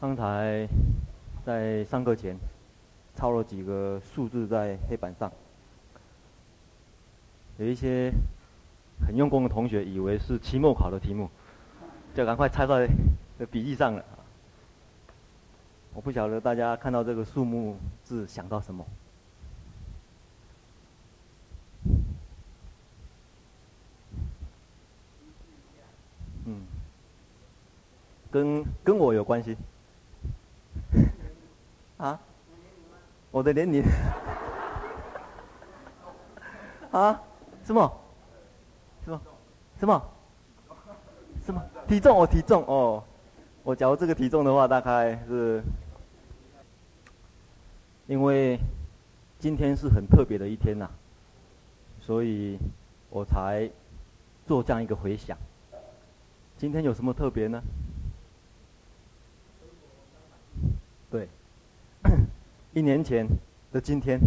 刚才在上课前抄了几个数字在黑板上，有一些很用功的同学以为是期末考的题目，就赶快抄在笔记上了。我不晓得大家看到这个数目字想到什么？嗯，跟跟我有关系。啊？我的年龄？啊？什么？什么？什么？什么？体重？哦，体重哦。我假如这个体重的话，大概是，因为今天是很特别的一天呐、所以我才做这样一个回想。今天有什么特别呢？对。一年前的今天，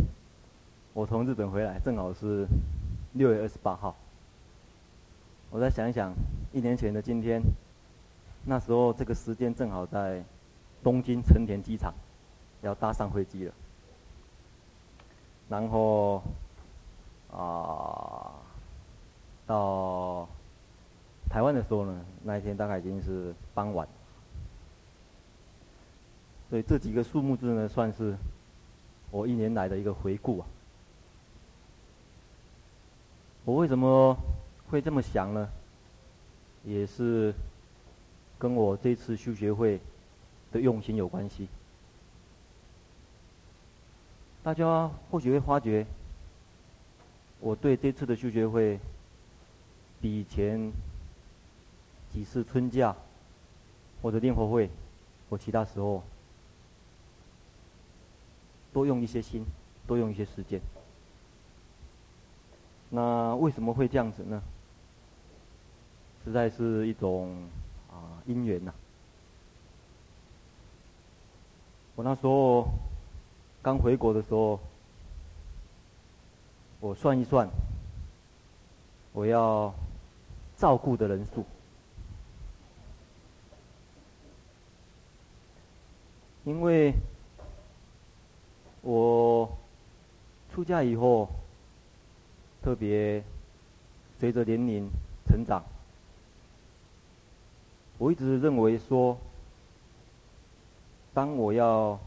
我从日本回来，正好是六月二十八号。我再想一想，一年前的今天，那时候这个时间正好在东京成田机场，要搭上飞机了。然后啊、到台湾的时候呢，那一天大概已经是傍晚。所以这几个数目字呢，算是。我一年来的一个回顾啊，我为什么会这么想呢？也是跟我这次修学会的用心有关系。大家或许会发觉，我对这次的修学会比以前几次春假或者练佛会或其他时候。多用一些心，多用一些时间。那为什么会这样子呢？实在是一种啊因缘呐。我那时候刚回国的时候，我算一算，我要照顾的人数，因为。我出家以后，特别随着年龄成长，我一直认为说，当我要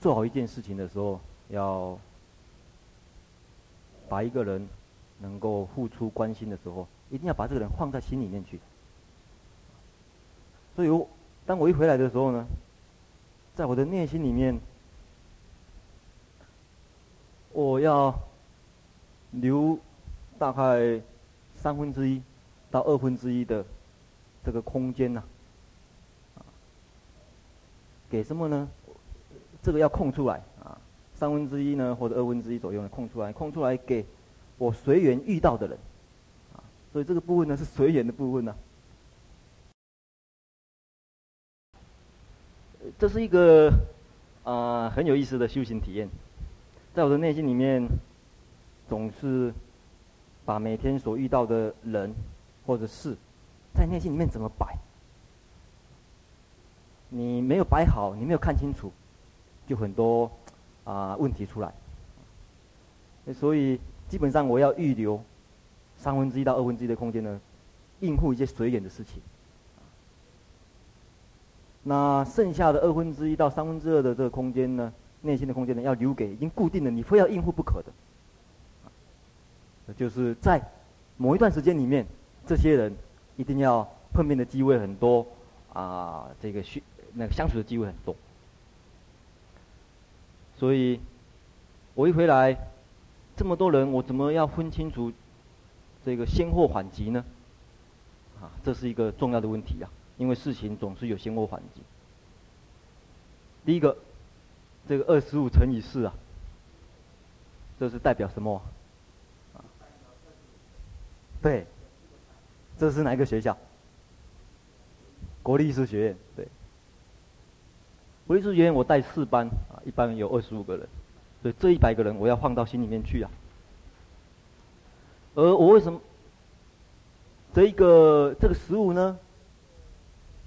做好一件事情的时候，要把一个人能够付出关心的时候，一定要把这个人放在心里面去。所以我，当我一回来的时候呢，在我的内心里面。我要留大概三分之一到二分之一的这个空间呐，给什么呢？这个要空出来啊，三分之一呢或者二分之一左右呢空出来，空出来给我随缘遇到的人，啊，所以这个部分呢是随缘的部分呢。这是一个啊很有意思的修行体验。在我的内心里面，总是把每天所遇到的人或者事，在内心里面怎么摆？你没有摆好，你没有看清楚，就很多啊、问题出来。所以基本上我要预留三分之一到二分之一的空间呢，应付一些随缘的事情。那剩下的二分之一到三分之二的这个空间呢？内心的空间呢，要留给已经固定的，你非要应付不可的。就是在某一段时间里面，这些人一定要碰面的机会很多，啊，这个需那个相处的机会很多。所以，我一回来，这么多人，我怎么要分清楚这个先后缓急呢？啊，这是一个重要的问题啊，因为事情总是有先后缓急。第一个。这个二十五乘以四啊，这是代表什么？对，这是哪一个学校？国立艺术学院。对，国立艺术学院我带四班啊，一班有二十五个人，所以这一百个人我要放到心里面去啊。而我为什么这一个这个十五呢？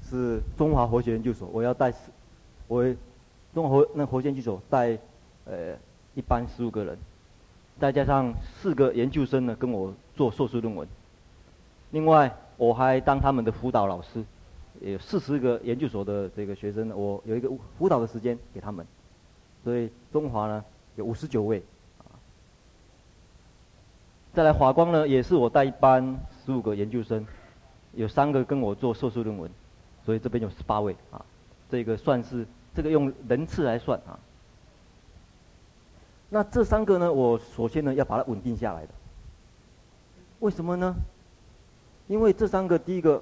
是中华佛学研究所，我要带，我中华活那活血研究所带，呃，一班十五个人，再加上四个研究生呢，跟我做硕士论文。另外，我还当他们的辅导老师，有四十个研究所的这个学生，我有一个辅导的时间给他们。所以中华呢有五十九位，再来华光呢也是我带一班十五个研究生，有三个跟我做硕士论文，所以这边有十八位啊，这个算是这个用人次来算啊。那这三个呢，我首先呢要把它稳定下来的，为什么呢？因为这三个第一个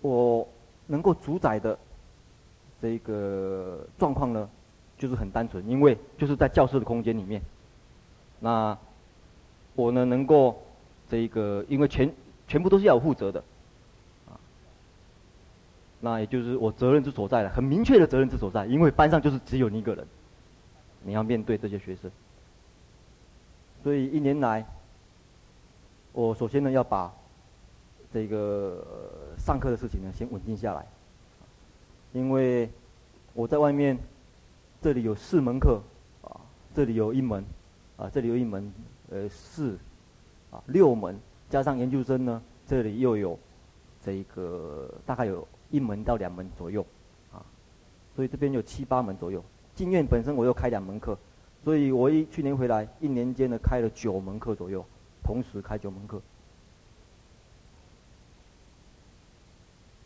我能够主宰的这个状况呢。就是很单纯，因为就是在教室的空间里面，那我呢能够这个，因为全全部都是要负责的，那也就是我责任之所在了，很明确的责任之所在，因为班上就是只有你一个人，你要面对这些学生，所以一年来，我首先呢要把这个上课的事情呢先稳定下来，因为我在外面。这里有四门课，啊，这里有一门，啊，这里有一门，呃，四，啊，六门，加上研究生呢，这里又有，这个大概有一门到两门左右，啊，所以这边有七八门左右。进院本身我又开两门课，所以我一去年回来，一年间呢开了九门课左右，同时开九门课。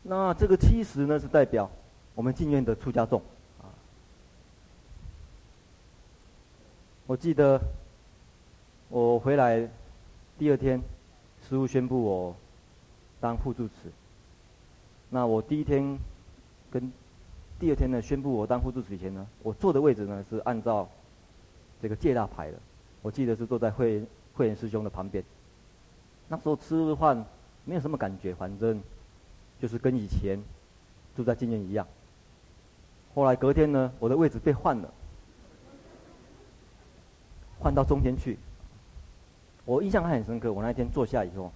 那这个七十呢是代表我们进院的出家众。我记得我回来第二天，师父宣布我当副住持。那我第一天跟第二天呢，宣布我当副住持以前呢，我坐的位置呢是按照这个戒大排的。我记得是坐在慧慧远师兄的旁边。那时候吃饭没有什么感觉，反正就是跟以前住在经验一样。后来隔天呢，我的位置被换了。换到中间去，我印象还很深刻。我那天坐下以后，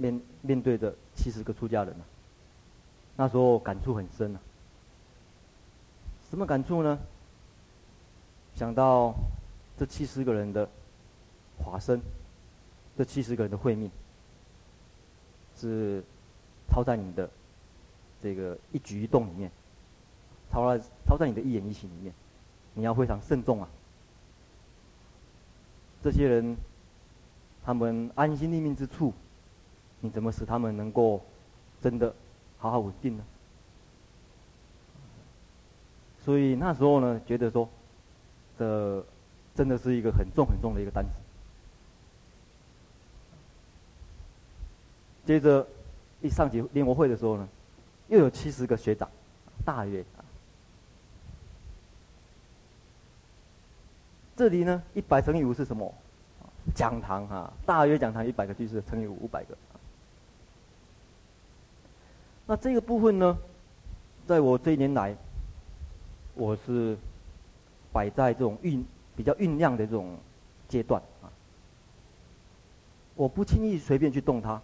面面对着七十个出家人呢，那时候感触很深啊。什么感触呢？想到这七十个人的华身，这七十个人的慧命，是超在你的这个一举一动里面，超在超在你的一言一行里面，你要非常慎重啊。这些人，他们安心立命之处，你怎么使他们能够真的好好稳定呢？所以那时候呢，觉得说，这真的是一个很重很重的一个担子。接着一上起联谊会的时候呢，又有七十个学长，大约。这里呢，一百乘以五是什么？讲堂哈，大约讲堂一百个居士乘以五百个。那这个部分呢，在我这一年来，我是摆在这种酝比较酝酿的这种阶段啊。我不轻易随便去动它，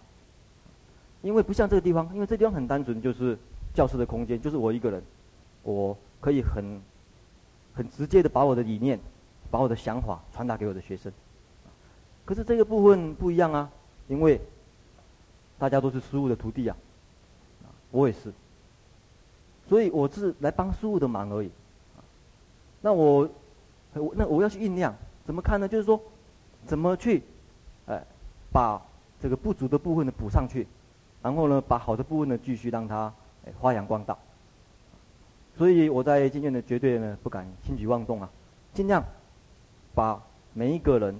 因为不像这个地方，因为这地方很单纯，就是教室的空间，就是我一个人，我可以很很直接的把我的理念。把我的想法传达给我的学生，可是这个部分不一样啊，因为大家都是师父的徒弟啊，我也是，所以我是来帮师傅的忙而已。那我，那我要去酝酿，怎么看呢？就是说，怎么去，哎，把这个不足的部分呢补上去，然后呢，把好的部分呢继续让它哎发扬光大。所以我在今天呢，绝对呢不敢轻举妄动啊，尽量。把每一个人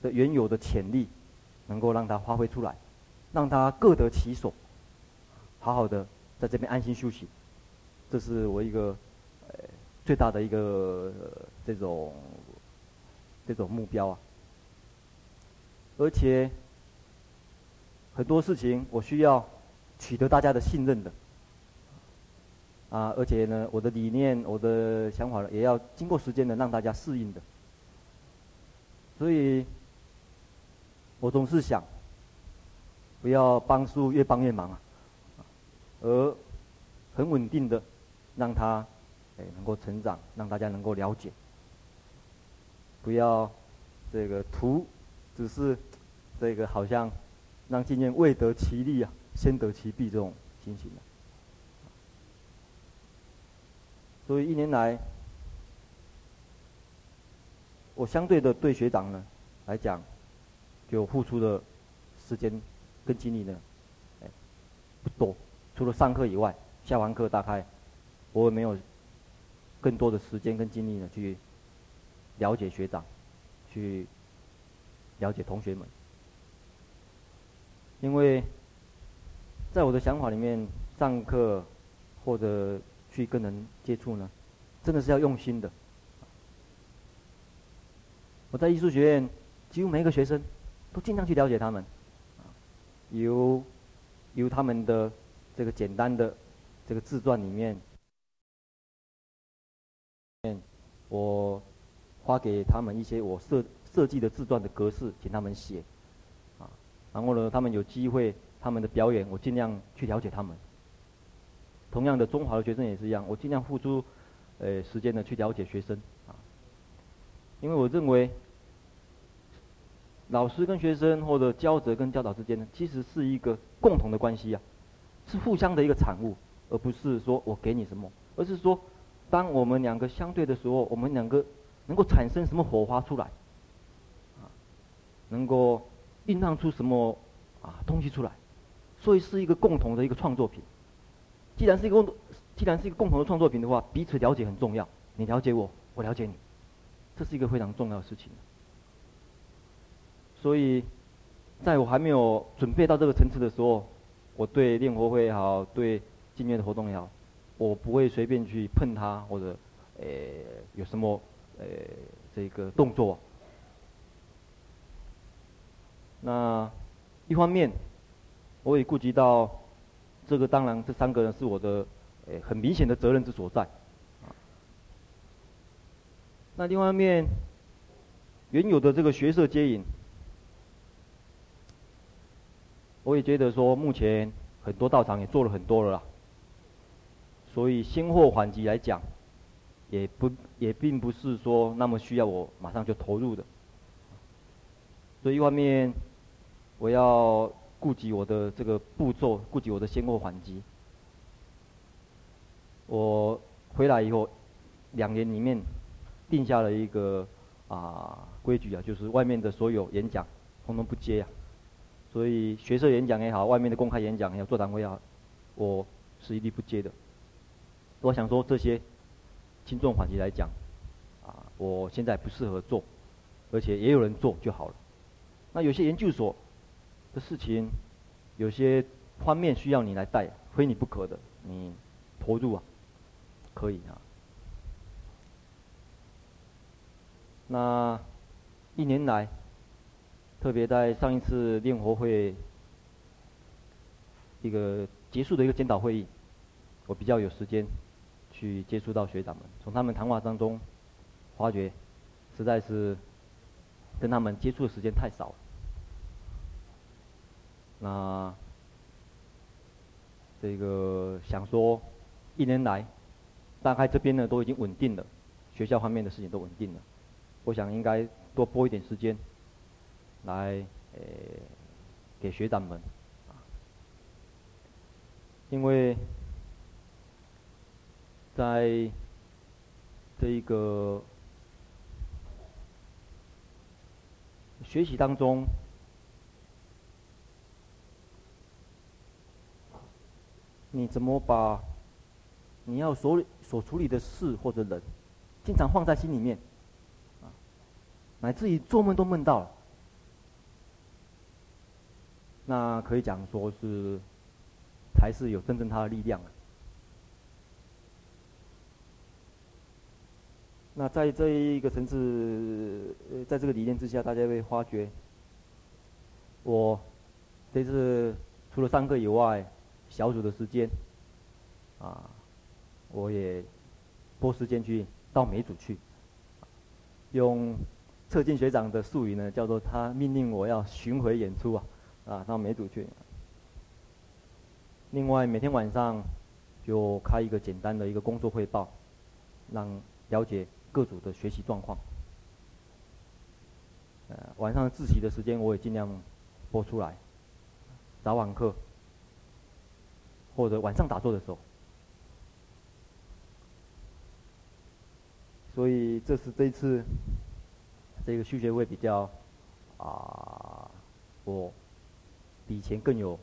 的原有的潜力，能够让他发挥出来，让他各得其所，好好的在这边安心休息，这是我一个呃最大的一个这种这种目标啊。而且很多事情我需要取得大家的信任的，啊，而且呢，我的理念、我的想法，也要经过时间的让大家适应的。所以，我总是想，不要帮师父越帮越忙啊，而很稳定的让他哎能够成长，让大家能够了解。不要这个图只是这个好像让经验未得其利啊，先得其弊这种情形。所以一年来，我相对的对学长呢来讲，就付出的时间跟精力呢，哎，不多。除了上课以外，下完课大概我也没有更多的时间跟精力呢去了解学长，去了解同学们。因为在我的想法里面，上课或者去跟人接触呢，真的是要用心的。我在艺术学院，几乎每一个学生都尽量去了解他们，由由他们的这个简单的这个自传里面，我发给他们一些我设设计的自传的格式，请他们写，啊，然后呢，他们有机会他们的表演，我尽量去了解他们。同样的，中华的学生也是一样，我尽量付出，呃，时间呢去了解学生，啊，因为我认为，老师跟学生或者教者跟教导之间呢，其实是一个共同的关系啊，是互相的一个产物，而不是说我给你什么，而是说，当我们两个相对的时候，我们两个能够产生什么火花出来，啊，能够酝酿出什么啊东西出来，所以是一个共同的一个创作品。既然是一个共，既然是一个共同的创作品的话，彼此了解很重要。你了解我，我了解你，这是一个非常重要的事情。所以，在我还没有准备到这个层次的时候，我对练活会也好，对经验的活动也好，我不会随便去碰它，或者，呃，有什么，呃，这个动作。那一方面，我也顾及到。这个当然，这三个人是我的，呃，很明显的责任之所在，那另外一面，原有的这个学社接引，我也觉得说，目前很多道场也做了很多了啦。所以先货缓急来讲，也不也并不是说那么需要我马上就投入的。所以一方面，我要。顾及我的这个步骤，顾及我的先后缓急。我回来以后，两年里面定下了一个啊规矩啊，就是外面的所有演讲，通通不接啊。所以学社演讲也好，外面的公开演讲也好，座谈会也好，我是一律不接的。我想说这些轻重缓急来讲，啊，我现在不适合做，而且也有人做就好了。那有些研究所。的事情，有些方面需要你来带，非你不可的，你投入啊，可以啊。那一年来，特别在上一次练活会一个结束的一个检讨会议，我比较有时间去接触到学长们，从他们谈话当中发觉，实在是跟他们接触的时间太少了。那这个想说，一年来，大概这边呢都已经稳定了，学校方面的事情都稳定了。我想应该多拨一点时间，来诶给学长们，因为在这一个学习当中。你怎么把你要所所处理的事或者人，经常放在心里面，啊，乃至于做梦都梦到了，那可以讲说是，才是有真正它的力量啊。那在这一个层次，在这个理念之下，大家会发觉，我这次除了上课以外。小组的时间，啊，我也拨时间去到每组去，用策进学长的术语呢，叫做他命令我要巡回演出啊，啊，到每组去。另外每天晚上就开一个简单的一个工作汇报，让了解各组的学习状况。呃，晚上自习的时间我也尽量播出来，早晚课或者晚上打坐的时候。所以这是这一次这个续学会比较啊，我比以前更有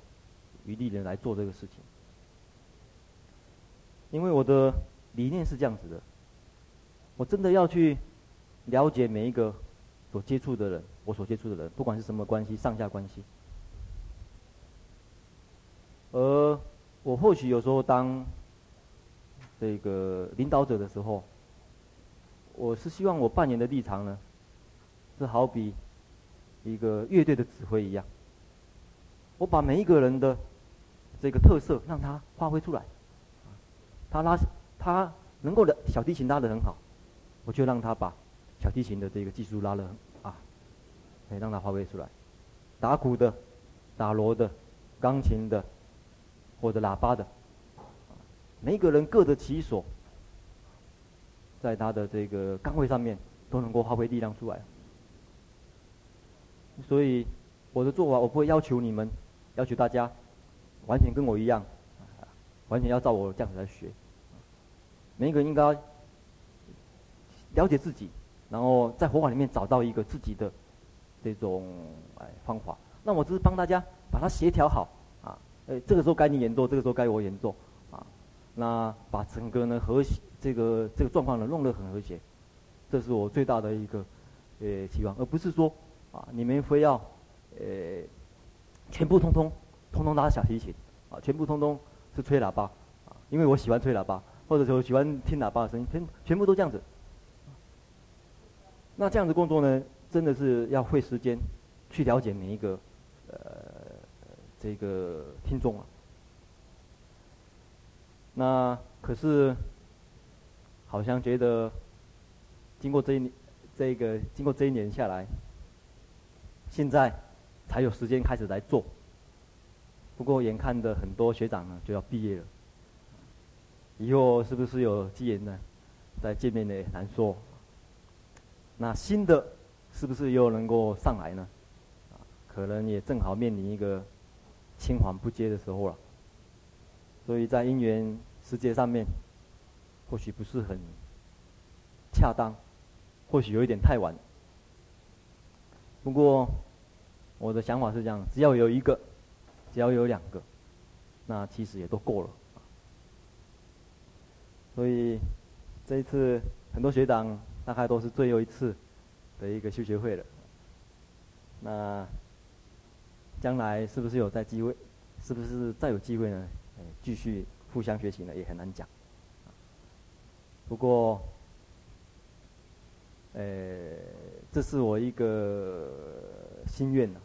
余力的来做这个事情，因为我的理念是这样子的，我真的要去了解每一个。所接触的人，我所接触的人，不管是什么关系，上下关系。而我或许有时候当这个领导者的时候，我是希望我扮演的立场呢，是好比一个乐队的指挥一样，我把每一个人的这个特色让他发挥出来，他拉他能够的小提琴拉得很好，我就让他把。小提琴的这个技术拉了啊，可以让他发挥出来。打鼓的、打锣的、钢琴的或者喇叭的，每一个人各得其所，在他的这个岗位上面都能够发挥力量出来。所以我的做法，我不会要求你们，要求大家完全跟我一样，完全要照我这样子来学。每一个人应该了解自己。然后在佛法里面找到一个自己的这种哎方法，那我只是帮大家把它协调好啊，呃，这个时候该你演奏，这个时候该我演奏啊，那把整个呢和谐这个这个状况呢弄得很和谐，这是我最大的一个呃期望，而不是说啊你们非要呃全部通通通通拉小提琴啊，全部通通是吹喇叭啊，因为我喜欢吹喇叭，或者说喜欢听喇叭的声音，全全部都这样子。那这样的工作呢，真的是要费时间去了解每一个呃这个听众啊。那可是好像觉得经过这一年这个经过这一年下来，现在才有时间开始来做。不过眼看着很多学长呢就要毕业了，以后是不是有机缘呢？再见面呢也难说。那新的是不是又能够上来呢？可能也正好面临一个青黄不接的时候了。所以在因缘时节上面，或许不是很恰当，或许有一点太晚。不过我的想法是这样：只要有一个，只要有两个，那其实也都够了。所以这一次很多学长。大概都是最后一次的一个修学会了。那将来是不是有再机会？是不是再有机会呢？继续互相学习呢，也很难讲。不过，呃，这是我一个心愿呢。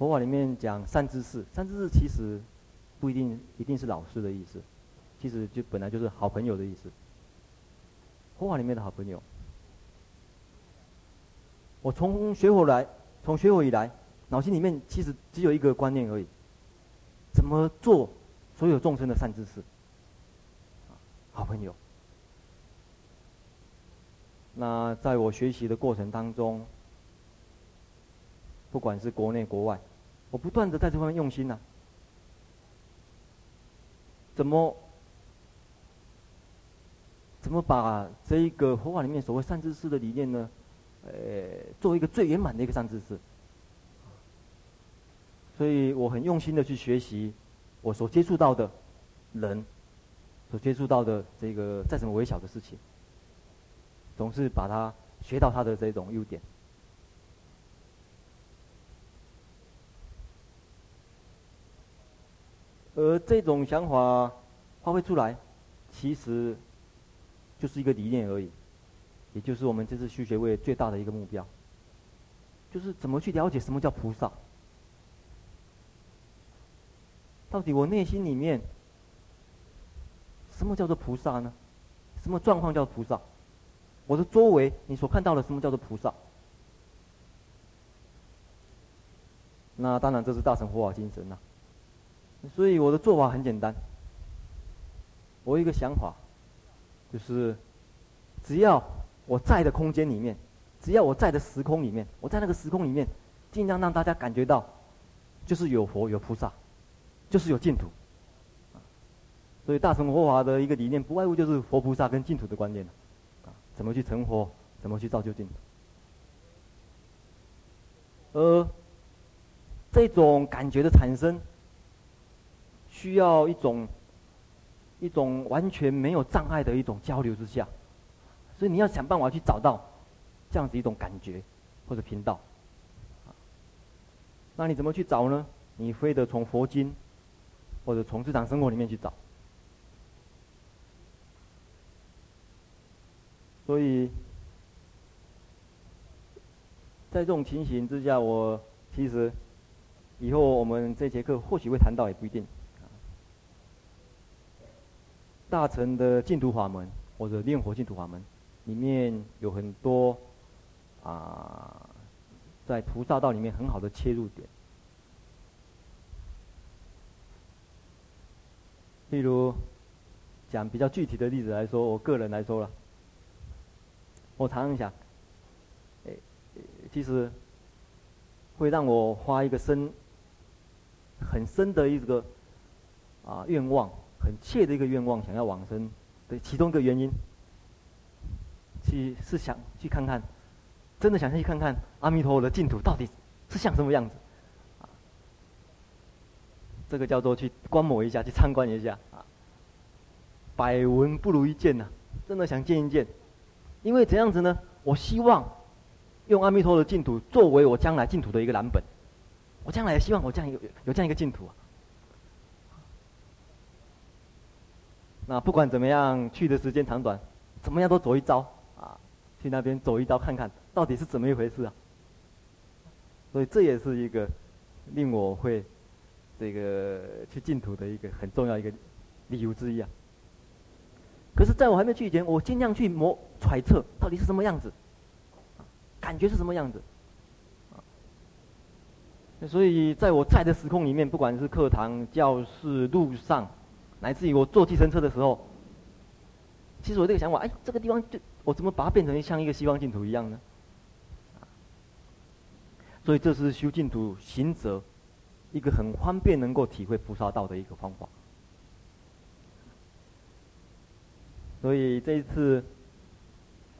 佛法里面讲善知识，善知识其实不一定一定是老师的意思，其实就本来就是好朋友的意思。佛法里面的好朋友，我从学佛来，从学佛以来，脑筋里面其实只有一个观念而已：怎么做所有众生的善知识，好朋友。那在我学习的过程当中，不管是国内国外，我不断的在这方面用心呐、怎么？怎么把这一个佛法里面所谓善知识的理念呢？呃，做一个最圆满的一个善知识。所以我很用心的去学习我所接触到的人，所接触到的这个再怎么微小的事情，总是把它学到它的这种优点。而这种想法发挥出来，其实。就是一个理念而已，也就是我们这次续学会最大的一个目标，就是怎么去了解什么叫菩萨。到底我内心里面，什么叫做菩萨呢？什么状况叫菩萨？我的周围你所看到的什么叫做菩萨？那当然这是大乘佛法精神呐、啊。所以我的做法很简单，我有一个想法，就是只要我在的空间里面，只要我在的时空里面，我在那个时空里面，尽量让大家感觉到，就是有佛有菩萨，就是有净土。所以大乘佛法的一个理念，不外乎就是佛菩萨跟净土的观念，啊，怎么去成佛，怎么去造就净土。而这种感觉的产生，需要一种一种完全没有障碍的一种交流之下，所以你要想办法去找到这样子一种感觉或者频道。那你怎么去找呢？你非得从佛经或者从日常生活里面去找。所以，在这种情形之下，我其实以后我们这节课或许会谈到，也不一定。大乘的净土法门或者念佛净土法门，里面有很多啊，在菩萨道里面很好的切入点。例如，讲比较具体的例子来说，我个人来说了。我常常想，诶，其实会让我花一个深、很深的一个啊愿望，很切的一个愿望，想要往生的其中一个原因，去是想去看看，真的想去看看阿弥陀佛的净土到底是像什么样子，啊，这个叫做去观摩一下，去参观一下啊，百闻不如一见呐，真的想见一见。因为怎样子呢？我希望用阿弥陀佛的净土作为我将来净土的一个蓝本。我将来也希望我这样有有这样一个净土啊。那不管怎么样，去的时间长短，怎么样都走一遭啊，去那边走一遭看看到底是怎么一回事啊。所以这也是一个令我会这个去净土的一个很重要一个理由之一啊。可是，在我还没去以前，我尽量去模揣测到底是什么样子，感觉是什么样子，所以，在我在的时空里面，不管是课堂、教室、路上，乃至于我坐计程车的时候，其实我这个想法，哎，这个地方就我怎么把它变成像一个西方净土一样呢？所以，这是修净土行者一个很方便能够体会菩萨道的一个方法。所以这一次，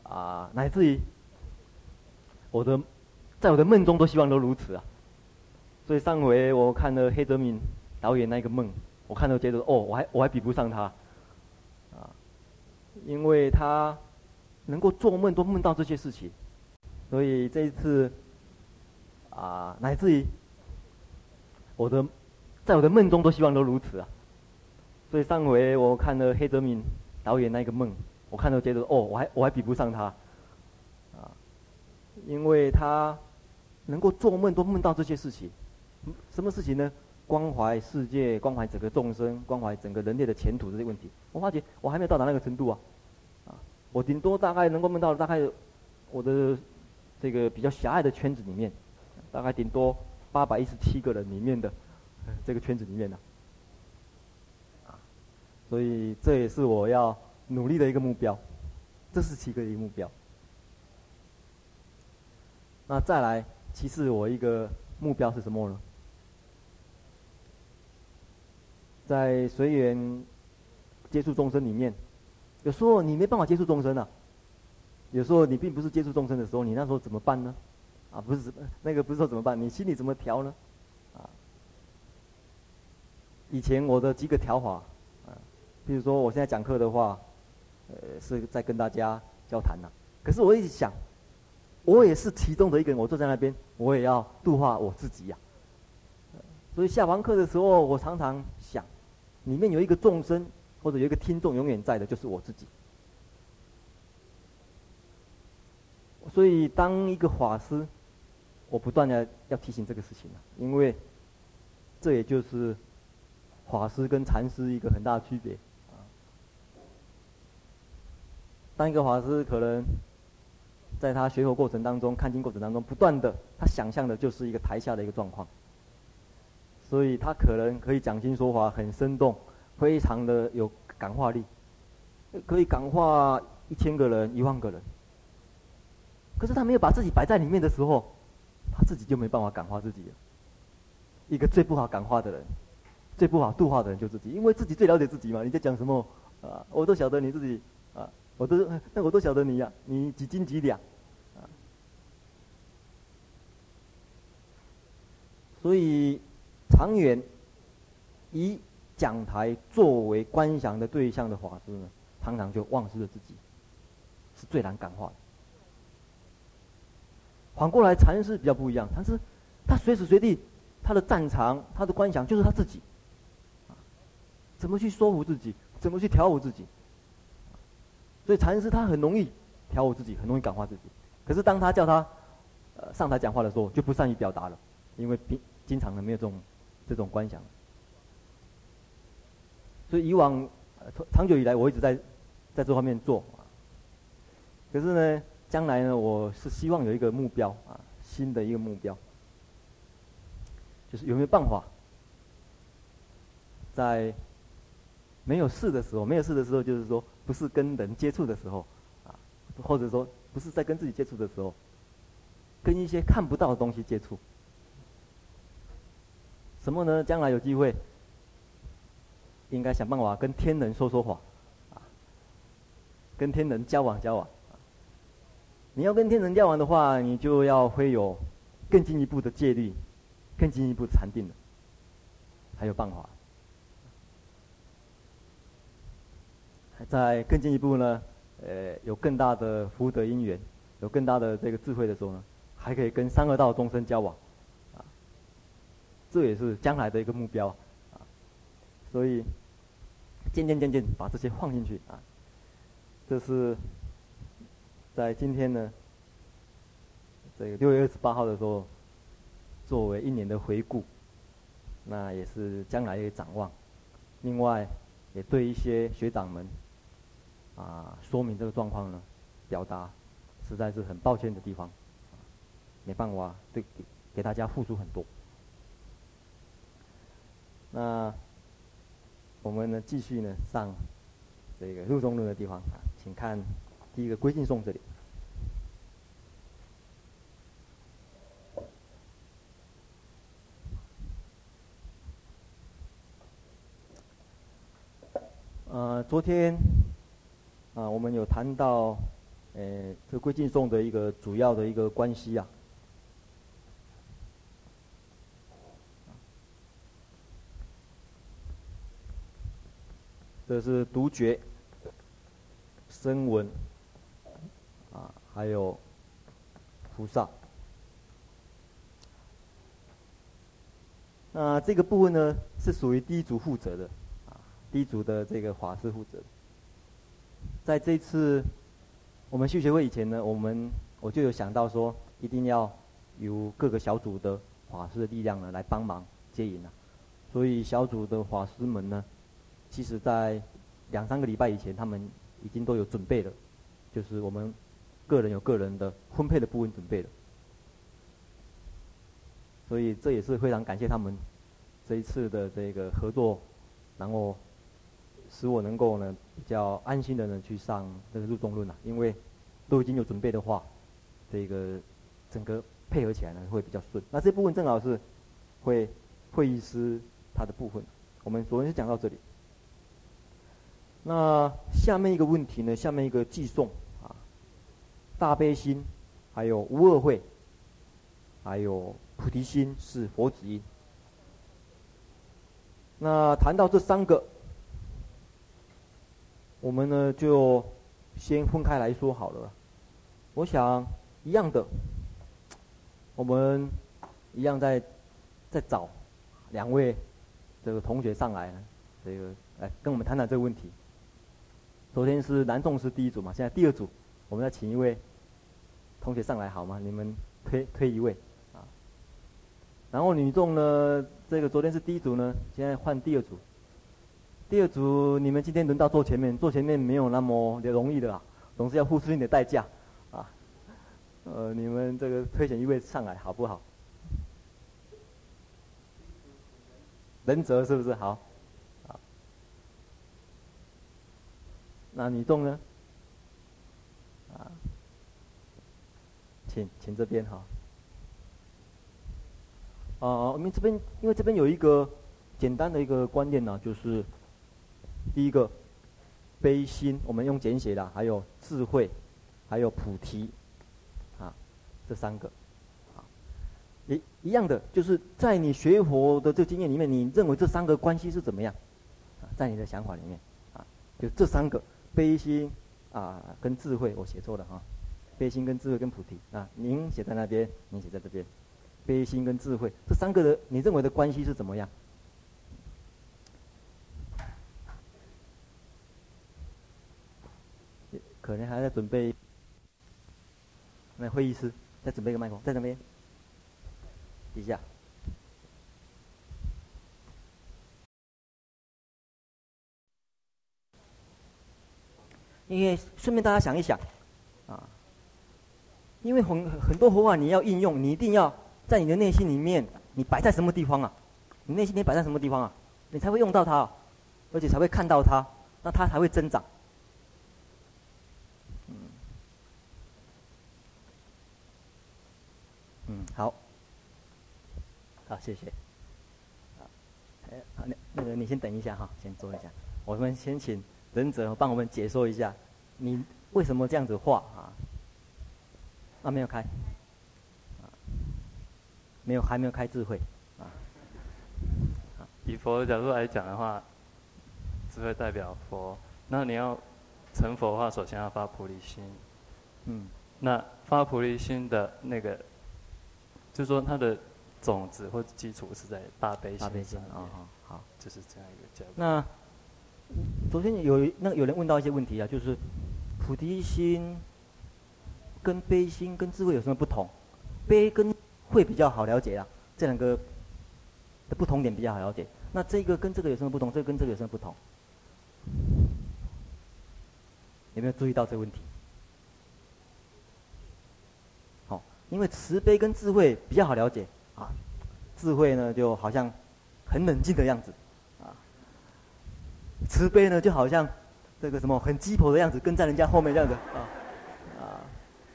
啊，乃至于我的，在我的梦中都希望都如此啊。所以上回我看了黑泽明导演那个梦，我看到觉得哦，我还我还比不上他，啊，因为他能够做梦都梦到这些事情，所以这一次，啊，乃至于我的，在我的梦中都希望都如此啊。所以上回我看了黑泽明。导演那个梦，我看到觉得哦，我还我还比不上他，啊，因为他能够做梦都梦到这些事情，什么事情呢？关怀世界，关怀整个众生，关怀整个人类的前途这些问题。我发觉我还没有到达那个程度啊，啊，我顶多大概能够梦到大概我的这个比较狭隘的圈子里面，大概顶多八百一十七个人里面的这个圈子里面的。所以这也是我要努力的一个目标，这是七个一目标。那再来，其次我一个目标是什么呢？在随缘接触众生里面，有时候你没办法接触众生啊。有时候你并不是接触众生的时候，你那时候怎么办呢？啊，不是那个不是说怎么办，你心里怎么调呢？啊，以前我的几个调法。啊比如说，我现在讲课的话，呃，是在跟大家交谈呐。可是我一直想，我也是其中的一个人，我坐在那边，我也要度化我自己呀。所以下完课的时候，我常常想，里面有一个众生，或者有一个听众，永远在的就是我自己。所以当一个法师，我不断的要提醒这个事情，因为这也就是法师跟禅师一个很大的区别啊。当一个法师可能在他学佛过程当中、看经过程当中，不断的他想象的就是一个台下的一个状况，所以他可能可以讲经说法很生动，非常的有感化力，可以感化一千个人、一万个人。可是他没有把自己摆在里面的时候，他自己就没办法感化自己。一个最不好感化的人，最不好度化的人就自己，因为自己最了解自己嘛。你在讲什么啊？我都晓得你自己啊，我都 那我都晓得你呀、你几斤几两啊？所以长远以讲台作为观想的对象的法师呢，常常就忘失了自己，是最难感化的。反过来，禅师比较不一样，禅师他随时随地。他的战场，他的观想就是他自己，怎么去说服自己，怎么去调伏自己，所以禅师他很容易调伏自己，很容易感化自己。可是当他叫他，呃，上台讲话的时候，就不善于表达了，因为平经常的没有这种这种观想。所以以往，长久以来我一直在在这方面做，可是呢，将来呢，我是希望有一个目标啊，新的一个目标。就是有没有办法，在没有事的时候，没有事的时候，就是说不是跟人接触的时候，啊，或者说不是在跟自己接触的时候，跟一些看不到的东西接触。什么呢？将来有机会，应该想办法跟天人说说话，啊，跟天人交往交往。你要跟天人交往的话，你就要会有更进一步的戒律。更进一步的禅定的，还有办法。在更进一步呢，呃，有更大的福德因缘，有更大的这个智慧的时候呢，还可以跟三恶道众生交往，这也是将来的一个目标，啊，所以渐渐渐渐把这些放进去啊，这是在今天呢，这个六月二十八号的时候。作为一年的回顾，那也是将来的展望。另外，也对一些学长们，啊，说明这个状况呢，表达实在是很抱歉的地方，没办法对给给大家付出很多。那我们呢，继续呢上这个入中论的地方啊，请看第一个归敬颂这里。呃，昨天啊，我们有谈到，呃，这归敬颂的一个主要的一个关系啊。这是独觉、声闻啊，还有菩萨。那这个部分呢，是属于第一组负责的。第一组的这个法师负责，在这次我们修学会以前呢，我们我就有想到说，一定要由各个小组的法师的力量呢来帮忙接引啊。所以小组的法师们呢，其实在两三个礼拜以前，他们已经都有准备了，就是我们个人有个人的分配的部分准备了。所以这也是非常感谢他们这一次的这个合作，然后。使我能够呢比较安心的呢去上这个入中论了，因为都已经有准备的话，这个整个配合起来呢会比较顺。那这部分正好是会会议师他的部分，我们昨天就讲到这里。那下面一个问题呢，下面一个寄送啊，大悲心，还有无二慧，还有菩提心是佛子音。那谈到这三个。我们呢就先分开来说好了。我想一样的，我们一样在在找两位这个同学上来，这个来跟我们谈谈这个问题。昨天是男众是第一组嘛，现在第二组，我们要请一位同学上来好吗？你们推推一位啊。然后女众呢，这个昨天是第一组呢，现在换第二组。第二组，你们今天轮到坐前面，坐前面没有那么容易的啦，总是要付出一点代价，啊，呃，你们这个推选一位上来好不好？仁泽是不是？好。那女众呢？啊，请请这边哈。啊，我们这边因为这边有一个简单的一个观念呢、就是第一个悲心，我们用简写的，还有智慧，还有菩提，啊，这三个，啊，一一样的，就是在你学佛的这经验里面，你认为这三个关系是怎么样？啊，在你的想法里面，啊，就这三个悲心啊跟智慧，我写错了哈，悲心跟智慧跟菩提啊，您写在那边，您写在这边。悲心跟智慧这三个的，你认为的关系是怎么样？可能还在准备。那会议室再准备一个麦克风，在那边。底下。因为顺便大家想一想，啊，因为很很多佛法你要应用，你一定要。在你的内心里面，你摆在什么地方啊？你内心你摆在什么地方啊？你才会用到它，而且才会看到它，那它才会增长。嗯，嗯，好，好，谢谢。好，好，那那个你先等一下哈，先坐一下。我们先请仁者帮我们解说一下，你为什么这样子画啊？啊没有开。没有，还没有开智慧，啊。以佛的角度来讲的话，智慧代表佛。那你要成佛的话，首先要发菩提心。嗯。那发菩提心的那个，就是说它的种子或者基础是在大悲心上。大悲心啊，好，好，就是这样一个角度。那昨天有那有人问到一些问题啊，就是菩提心跟悲心跟智慧有什么不同？悲跟会比较好了解啊，这两个的不同点比较好了解。那这个跟这个有什么不同？这个跟这个有什么不同？有没有注意到这个问题？好、因为慈悲跟智慧比较好了解啊，智慧呢就好像很冷静的样子，慈悲呢就好像这个什么很鸡婆的样子，跟在人家后面这样子啊啊，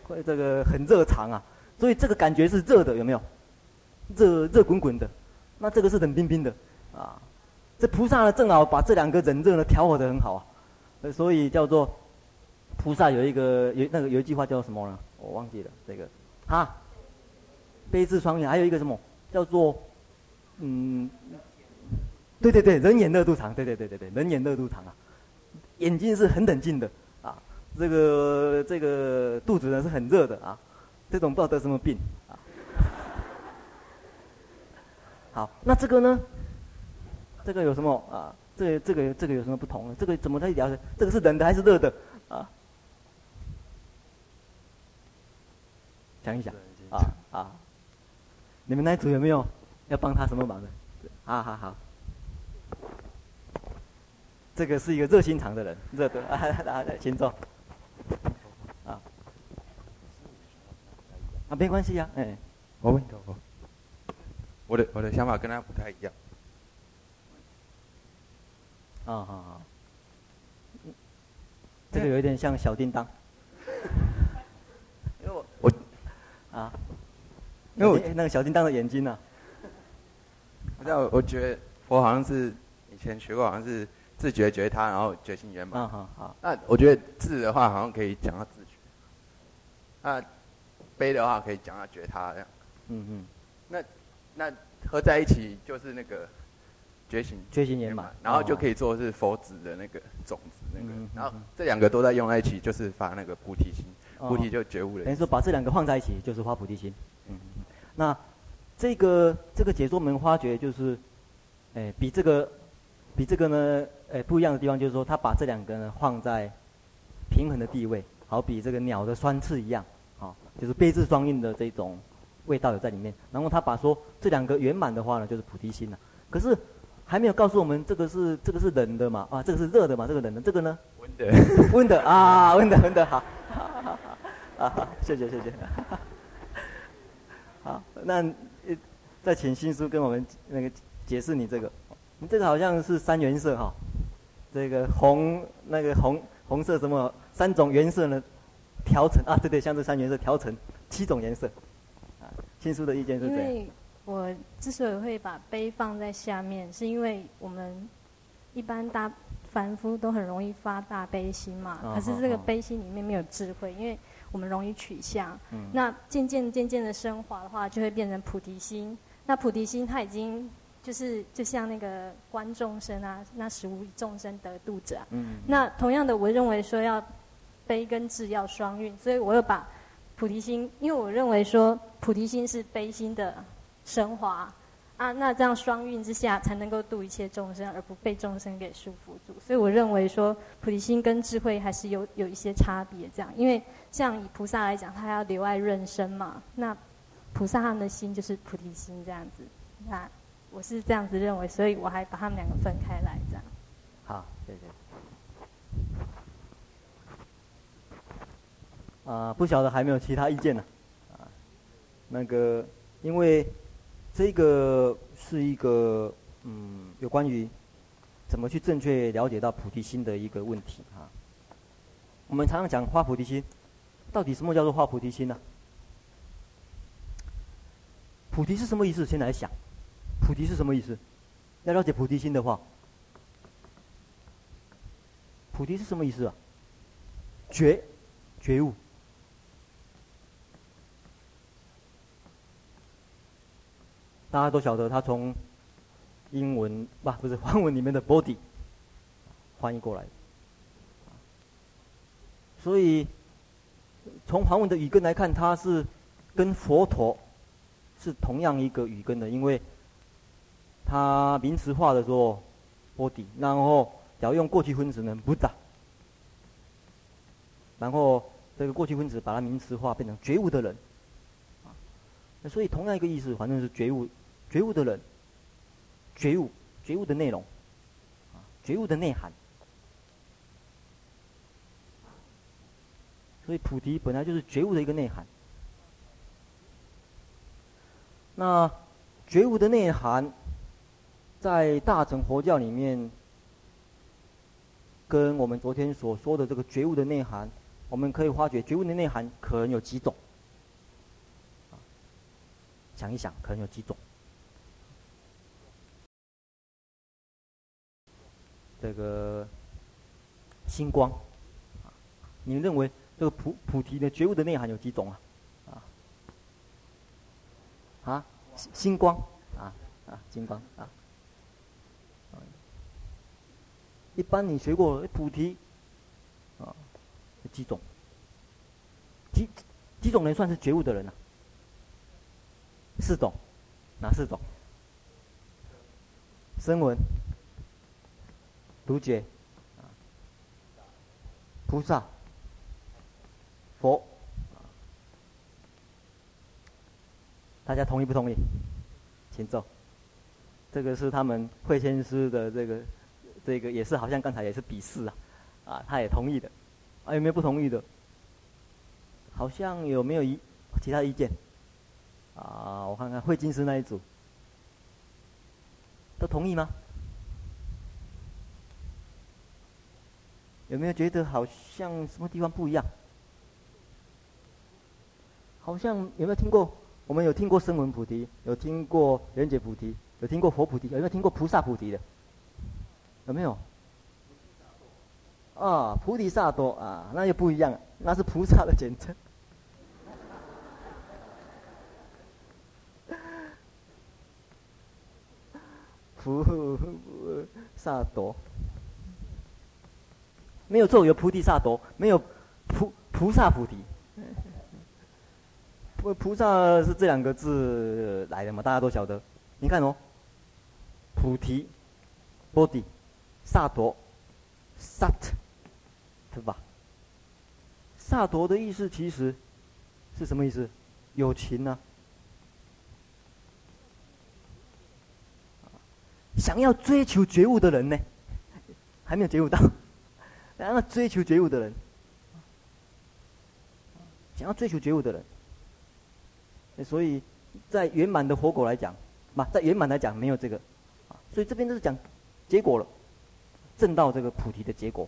会这个很热肠啊。所以这个感觉是热的，有没有？热热滚滚的，那这个是冷冰冰的，啊，这菩萨呢正好把这两个冷热呢调和得很好啊，所以叫做菩萨有一个有那个有一句话叫什么呢？我忘记了这个，啊，悲智双运，还有一个什么叫做嗯，对对对，人眼热度长，对对对对对，人眼热度长啊，眼睛是很冷静的啊，这个这个肚子呢是很热的啊。这种不知道得什么病啊？好，那这个呢？这个有什么啊？这个、这个这个有什么不同呢？这个怎么在聊的？这个是冷的还是热的？啊？想一想啊啊！你们那组有没有要帮他什么忙的？好好好，这个是一个热心肠的人，热的 啊！来来，请坐。啊，没关系呀，哎，我问我，我的我的想法跟他不太一样。啊好好，这个有点像小叮当。因为我我啊，因为我那个小叮当的眼睛呢？我知道，我觉得我好像是以前学过，好像是自觉觉他，然后觉性圆满。嗯好好。那我觉得智的话，好像可以讲到自觉。那。悲的话可以讲到觉他这样，嗯嗯，那那合在一起就是那个觉醒觉醒圆满，然后就可以做是佛子的那个种子那个，然后这两个都在用在一起，就是发那个菩提心，菩提就觉悟了。等于说把这两个放在一起就是发菩提心，嗯嗯，那这个这个解说门发觉就是，哎，比这个比这个呢，哎不一样的地方就是说他把这两个呢放在平衡的地位，好比这个鸟的双翅一样。就是悲智双运的这种味道有在里面，然后他把说这两个圆满的话呢，就是菩提心了。可是还没有告诉我们这个是这个是冷的嘛？啊，这个是热的嘛？这个冷的，这个呢？温的，温的啊，温的温的好，啊，谢谢谢谢。好，那再请新叔跟我们那个解释你这个。你这个好像是三原色哈，这个红那个红红色什么三种颜色呢？调成啊，对对，像这三原色调成七种颜色。啊，新书的意见是这样。因为我之所以会把悲放在下面，是因为我们一般大凡夫都很容易发大悲心嘛，可是这个悲心里面没有智慧，因为我们容易取向。嗯。那渐渐渐渐的升华的话，就会变成菩提心。那菩提心它已经。就是就像那个观众生啊，那使无众生得度者啊。嗯。那同样的，我认为说要悲跟智要双运，所以我又把菩提心，因为我认为说菩提心是悲心的升华啊，那这样双运之下才能够度一切众生，而不被众生给束缚住。所以我认为说菩提心跟智慧还是有有一些差别，这样，因为像以菩萨来讲，他要留爱润生嘛，那菩萨他们的心就是菩提心这样子，那。我是这样子认为，所以我还把他们两个分开来，这样。好，谢谢。啊，不晓得还没有其他意见呢？啊，那个，因为这个是一个嗯，有关于怎么去正确了解到菩提心的一个问题啊。我们常常讲发菩提心，到底什么叫做发菩提心呢？菩提是什么意思？先来想。菩提是什么意思？要了解菩提心的话，菩提是什么意思啊？觉，觉悟。大家都晓得，他从英文不，不是梵文里面的 body 翻译过来。所以从梵文的语根来看，它是跟佛陀是同样一个语根的，因为。它名词化的时候，body，然后要用过去分词呢，Buddha，然后这个过去分词把它名词化，变成觉悟的人，啊，那所以同样一个意思，反正是觉悟，觉悟的人，觉悟，觉悟的内容，啊，觉悟的内涵，所以菩提本来就是觉悟的一个内涵，那觉悟的内涵。在大乘佛教里面，跟我们昨天所说的这个觉悟的内涵，我们可以发觉觉悟的内涵可能有几种。想一想，可能有几种。这个星光，你们认为这个菩菩提的觉悟的内涵有几种啊？啊？啊？星光啊啊，星光啊。一般你学过菩提，啊，几种？几几种人算是觉悟的人呢？四种，哪四种？声闻、独觉、菩萨、佛。大家同意不同意？请坐。这个是他们慧谦师的这个。这个也是好像刚才也是笔试啊，啊，他也同意的，啊，有没有不同意的？好像有没有一其他意见？啊，我看看慧金师那一组，都同意吗？有没有觉得好像什么地方不一样？好像有没有听过？我们有听过声闻菩提，有听过缘觉菩提，有听过佛菩提，有没有听过菩萨菩提的？有没有？啊，菩提萨埵啊，那又不一样，那是菩萨的简称。菩萨埵，没有错，有菩提萨埵，没有菩菩萨菩提。菩菩萨是这两个字来的嘛？大家都晓得。你看哦，菩提，body。萨埵，萨特，对吧？萨埵的意思其实是什么意思？有情呢、想要追求觉悟的人呢？还没有觉悟到，想要追求觉悟的人，想要追求觉悟的人。所以在圆满的佛果来讲，嘛，在圆满来讲没有这个。所以这边都是讲结果了，证到这个菩提的结果，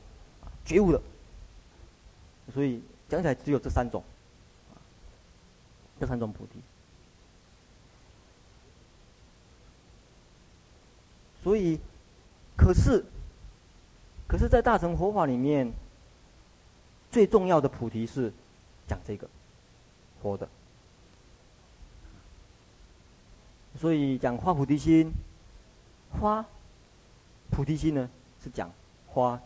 觉悟了。所以讲起来只有这三种，这三种菩提。所以，可是，可是在大乘佛法里面，最重要的菩提是讲这个佛的。所以讲发菩提心，发菩提心呢是讲花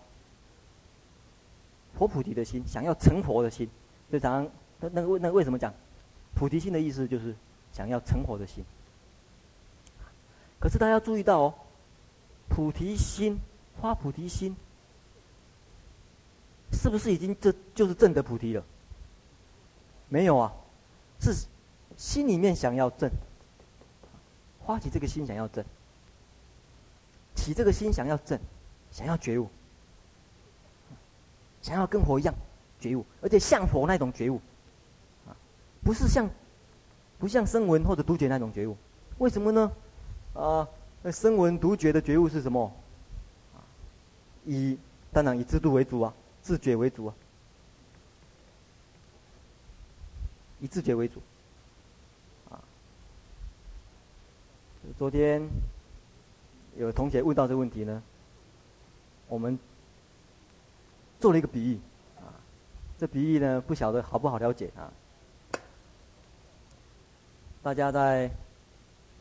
佛菩提的心，想要成佛的心。所以常常那那个为那个为什么讲菩提心的意思就是想要成佛的心。可是大家注意到哦。菩提心，花菩提心，是不是已经这就是证得菩提了？没有啊，是心里面想要证，发起这个心想要证，起这个心想要证，想要觉悟，想要跟佛一样觉悟，而且像佛那种觉悟，啊，不是像，不像声闻或者独觉那种觉悟，为什么呢？啊。那声闻独觉的觉悟是什么？以当然以自度为主啊，自觉为主啊，以自觉为主。啊，昨天有同学问到这个问题呢，我们做了一个比喻啊，这比喻呢不晓得好不好了解啊？大家在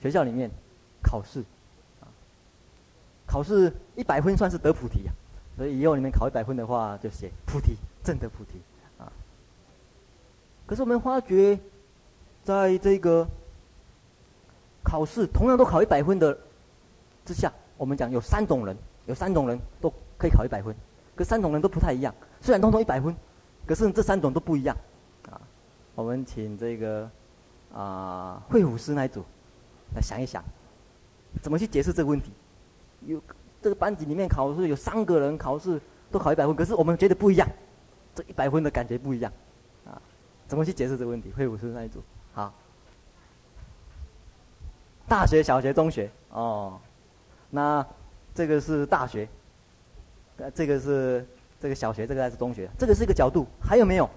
学校里面考试。考试一百分算是得菩提呀，所以以后你们考一百分的话，就写菩提，正得菩提啊。可是我们发觉，在这个考试同样都考一百分的之下，我们讲有三种人，有三种人都可以考一百分，可三种人都不太一样。虽然通通一百分，可是这三种都不一样啊。我们请这个啊会武师那一组来想一想，怎么去解释这个问题。有这个班级里面考试有三个人考试都考一百分，可是我们觉得不一样，这一百分的感觉不一样，啊，怎么去解释这个问题？会武师那一组？好，大学、小学、中学，哦，那这个是大学，呃，这个是这个小学，这个还是中学？这个是一个角度，还有没有？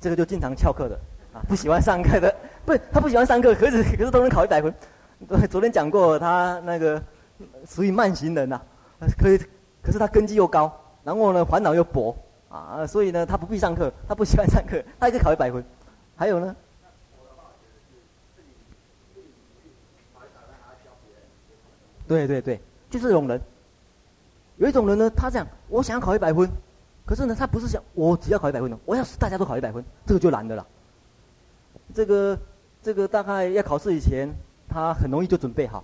这个就经常翘课的。啊，不喜欢上课的，不他不喜欢上课，可是可是都能考一百分。对，昨天讲过，他那个属于慢行人呐，可以，可是他根基又高，然后呢，烦恼又薄啊，所以呢，他不必上课，他不喜欢上课，他也可以考一百分。还有呢？对对对，就是这种人。有一种人呢，他这样，我想要考一百分，可是呢，他不是想我只要考一百分的，我要是大家都考一百分，这个就难的了。这个这个大概要考试以前，他很容易就准备好。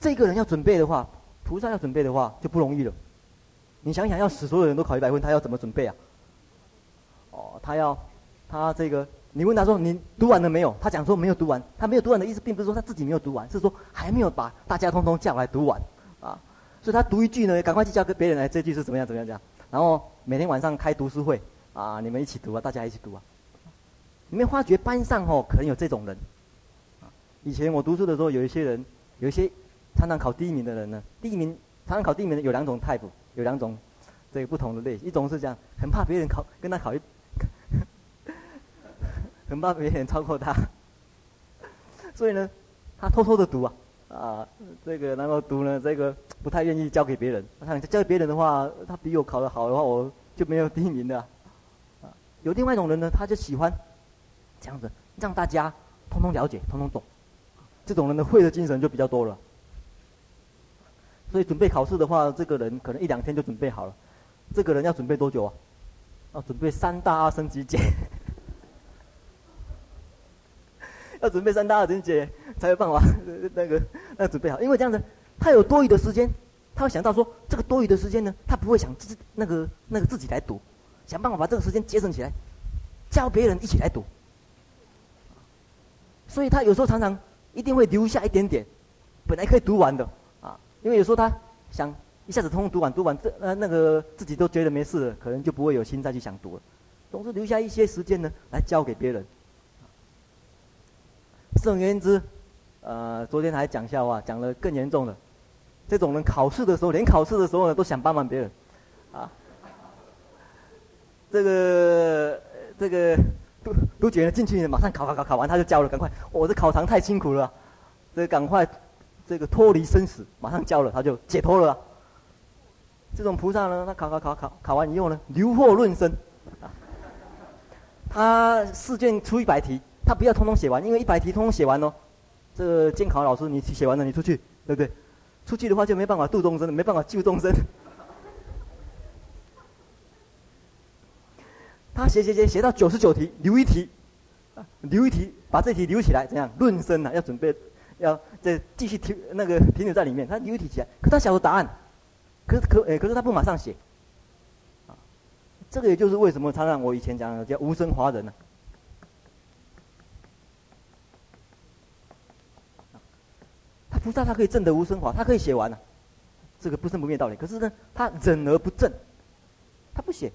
这个人要准备的话，菩萨要准备的话就不容易了。你想想，要使所有人都考一百分，他要怎么准备啊？哦，他要他这个，你问他说你读完了没有？他讲说没有读完。他没有读完的意思，并不是说他自己没有读完，是说还没有把大家通通叫来读完啊。所以他读一句呢，赶快去教给别人来，这句是怎么样怎么样这样。然后每天晚上开读书会啊，你们一起读啊，大家一起读啊。你没发觉班上哦，可能有这种人。以前我读书的时候，有一些人，有一些常常考第一名的人呢。第一名常常考第一名的有两种 type，有两种这个不同的类型。一种是这样，很怕别人考跟他考一，很怕别人超过他，所以呢，他偷偷的读啊啊，这个然后读呢，这个不太愿意交给别人。他想交给别人的话，他比我考得好的话，我就没有第一名的。啊，有另外一种人呢，他就喜欢。这样子让大家通通了解、通通懂，这种人的会的精神就比较多了。所以准备考试的话，这个人可能一两天就准备好了。这个人要准备多久啊？要准备三大阿僧只劫，要准备三大阿僧只劫才有办法 那个那准备好。因为这样子，他有多余的时间，他会想到说，这个多余的时间呢，他不会想自那个那个自己来读，想办法把这个时间节省起来，教别人一起来读。所以他有时候常常一定会留下一点点，本来可以读完的啊，因为有时候他想一下子通通读完，读完这呃那个自己都觉得没事了，可能就不会有心再去想读了。总是留下一些时间呢来教给别人。总而言之，呃，昨天还讲笑话，讲了更严重的，这种人考试的时候，连考试的时候呢都想帮忙别人，啊，这个这个都都觉得进去马上考考考考完他就交了，赶快，我、哦、这考场太辛苦了，这赶快这个脱离生死，马上交了他就解脱了。这种菩萨呢，他考考考考考完以后呢，留货论生，啊，他试卷出一百题，他不要通通写完，因为一百题通通写完哦，这个监考老师你写完了你出去，对不对？出去的话就没办法度众生，没办法救众生。他写写写写到九十九题，留一题，留一题，把这题留起来，怎样？论生啊，要准备，要再继续停那个停留在里面，他留一题起来，可他晓得答案。可可，可是他不马上写，啊，这个也就是为什么常常我以前讲的叫无生华人呢？菩萨他可以证得无生法，他可以写完了，这个不生不灭道理。可是呢，他忍而不证，他不写，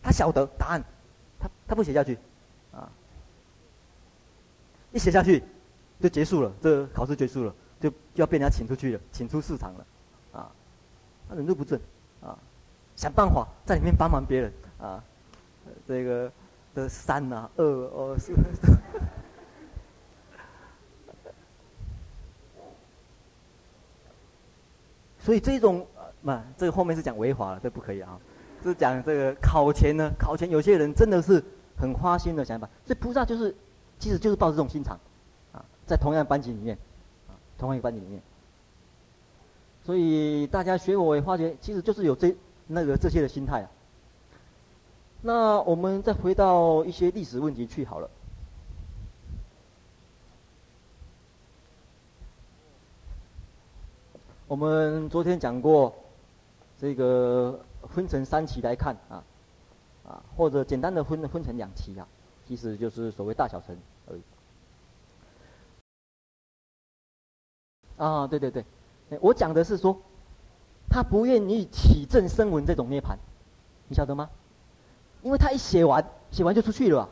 他晓得答案，他他不写下去，啊，一写下去就结束了，这考试结束了，就就要被人家请出去了，请出市场了。啊他忍辱不正，啊，想办法在里面帮忙别人，啊，这个的三呐、啊、二哦四，所以这种嘛，这个后面是讲违法了，这不可以啊，是讲这个考前呢，考前有些人真的是很花心的想法，所以菩萨就是，其实就是抱这种心肠，啊，在同样班级里面，啊，同样一个班级里面。所以大家学我也发觉，其实就是有这那个这些的心态啊。那我们再回到一些历史问题去好了。我们昨天讲过，这个分成三期来看啊，啊或者简单的分分成两期啊，其实就是所谓大小乘而已。啊，对对对。我讲的是说，他不愿意起正声闻这种涅槃，你晓得吗？因为他一写完，写完就出去了啊。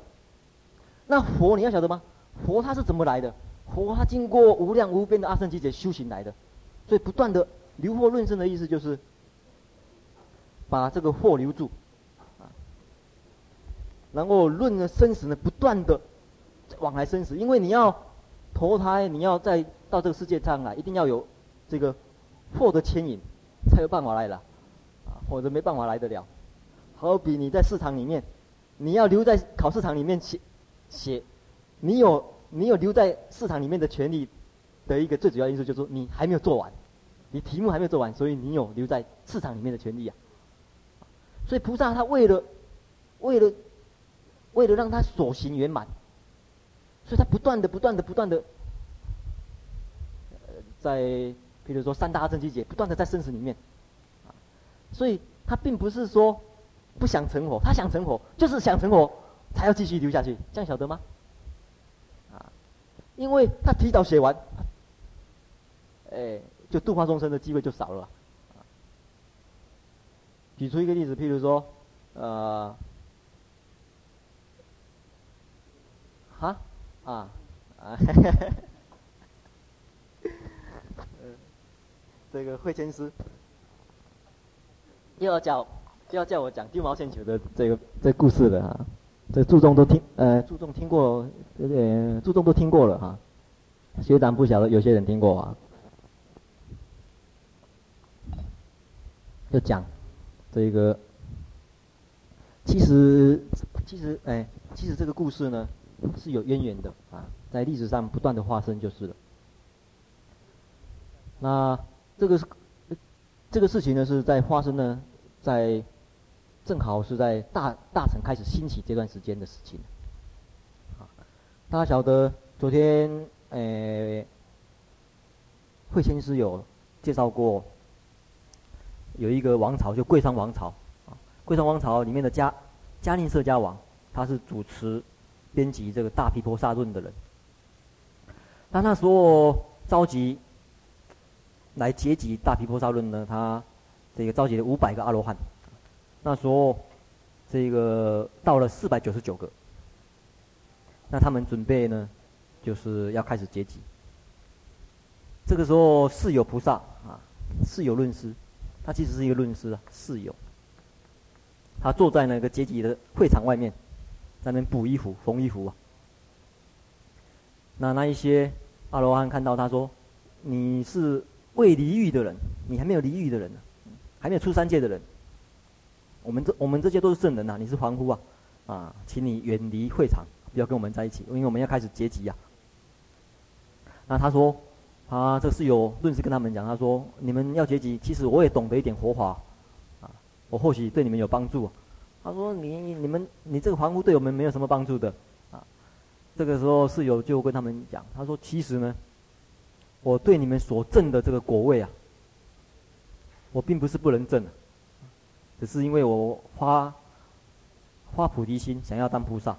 那佛你要晓得吗？佛他是怎么来的？佛他经过无量无边的阿僧祇劫修行来的，所以不断的留货论生的意思就是，把这个货留住，啊，然后论的生死呢，不断的往来生死，因为你要投胎，你要再到这个世界上来，一定要有。这个货的牵引，才有办法来了，啊，否则没办法来得了。好比你在市场里面，你要留在考试场里面写写，你有你有留在市场里面的权利的一个最主要因素，就是说你还没有做完，你题目还没有做完，所以你有留在市场里面的权利呀。所以菩萨他为了为了为了让他所行圆满，所以他不断的不断的不断的在。比如说三大正气节，不断的在生死里面，啊，所以他并不是说不想成佛，他想成佛，就是想成佛，才要继续留下去，这样晓得吗？啊，因为他提早写完，哎，就度化众生的机会就少了，举出一个例子，譬如说，呃，哈，啊，啊。这个慧谦师又要叫，又要叫我讲丢毛线球的这个这、故事了哈，这注重都听，呃，注重听过，呃，注重都听过了哈。学长不晓得，有些人听过啊。就讲这个，其实其实哎，其实这个故事呢是有渊源的啊，在历史上不断的发生就是了。那。这个是，这个事情呢，是在发生呢，在正好是在大大臣开始兴起这段时间的事情。大家晓得昨天诶，慧谦师有介绍过，有一个王朝就贵霜王朝啊，贵霜王朝里面的迦迦令舍迦王，他是主持编辑这个大毗婆沙论的人。他那时候召集。来结集大毗婆沙论呢，他这个召集了五百个阿罗汉。那时候，这个到了四百九十九个，那他们准备呢，就是要开始结集。这个时候，释有菩萨啊，释有论师，他其实是一个论师啊，室友。他坐在那个结集的会场外面，在那边补衣服、缝衣服啊。那那一些阿罗汉看到他说：“你是未离欲的人，你还没有离欲的人呢，还没有出三界的人。我们这我们这些都是圣人呐，你是凡夫啊，啊，请你远离会场，不要跟我们在一起，因为我们要开始结集呀。”那他说：“啊，这是有论师跟他们讲，他说你们要结集，其实我也懂得一点佛法。”啊我或许对你们有帮助，他说你：“你们你这个房屋对我们没有什么帮助的，啊。”这个时候室友就跟他们讲，他说：“其实呢，我对你们所证的这个果位啊，我并不是不能证，只是因为我发发菩提心，想要当菩萨，